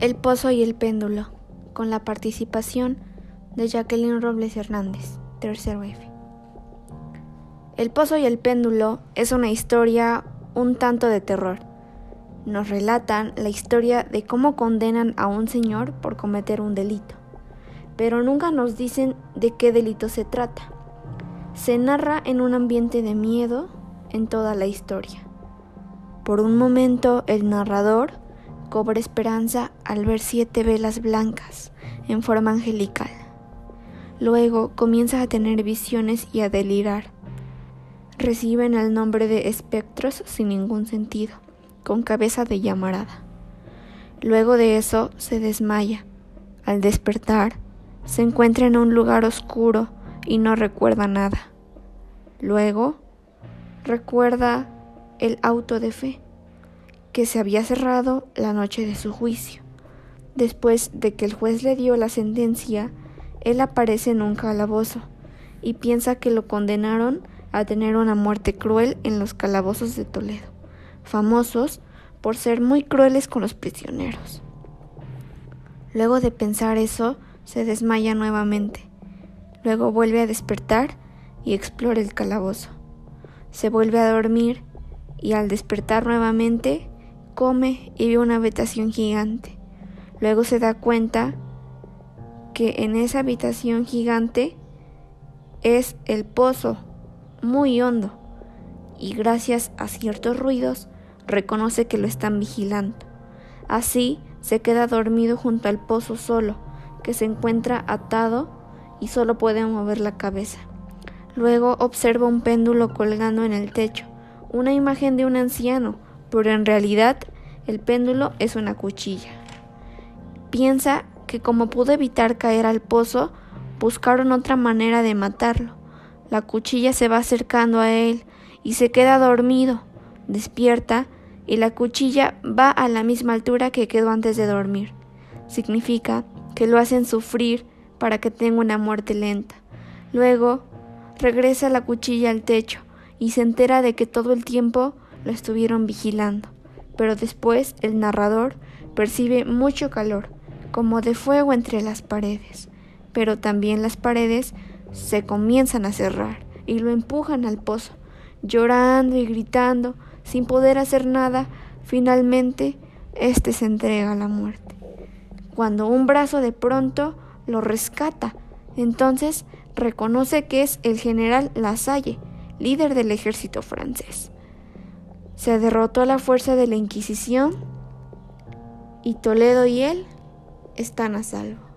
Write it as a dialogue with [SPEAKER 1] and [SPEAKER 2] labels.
[SPEAKER 1] El Pozo y el Péndulo, con la participación de Jacqueline Robles Hernández, tercer F. El Pozo y el Péndulo es una historia un tanto de terror. Nos relatan la historia de cómo condenan a un señor por cometer un delito, pero nunca nos dicen de qué delito se trata. Se narra en un ambiente de miedo en toda la historia. Por un momento el narrador cobra esperanza al ver siete velas blancas en forma angelical. Luego comienza a tener visiones y a delirar. Reciben el nombre de espectros sin ningún sentido, con cabeza de llamarada. Luego de eso se desmaya. Al despertar, se encuentra en un lugar oscuro y no recuerda nada. Luego, recuerda el auto de fe que se había cerrado la noche de su juicio. Después de que el juez le dio la sentencia, él aparece en un calabozo y piensa que lo condenaron a tener una muerte cruel en los calabozos de Toledo, famosos por ser muy crueles con los prisioneros. Luego de pensar eso, se desmaya nuevamente. Luego vuelve a despertar y explora el calabozo. Se vuelve a dormir y al despertar nuevamente come y ve una habitación gigante. Luego se da cuenta que en esa habitación gigante es el pozo muy hondo y gracias a ciertos ruidos reconoce que lo están vigilando. Así se queda dormido junto al pozo solo, que se encuentra atado y solo puede mover la cabeza. Luego observa un péndulo colgando en el techo, una imagen de un anciano pero en realidad el péndulo es una cuchilla. Piensa que como pudo evitar caer al pozo, buscaron otra manera de matarlo. La cuchilla se va acercando a él y se queda dormido. Despierta y la cuchilla va a la misma altura que quedó antes de dormir. Significa que lo hacen sufrir para que tenga una muerte lenta. Luego regresa la cuchilla al techo y se entera de que todo el tiempo lo estuvieron vigilando, pero después el narrador percibe mucho calor, como de fuego entre las paredes, pero también las paredes se comienzan a cerrar y lo empujan al pozo, llorando y gritando, sin poder hacer nada, finalmente éste se entrega a la muerte. Cuando un brazo de pronto lo rescata, entonces reconoce que es el general Lasalle, líder del ejército francés. Se derrotó a la fuerza de la Inquisición y Toledo y él están a salvo.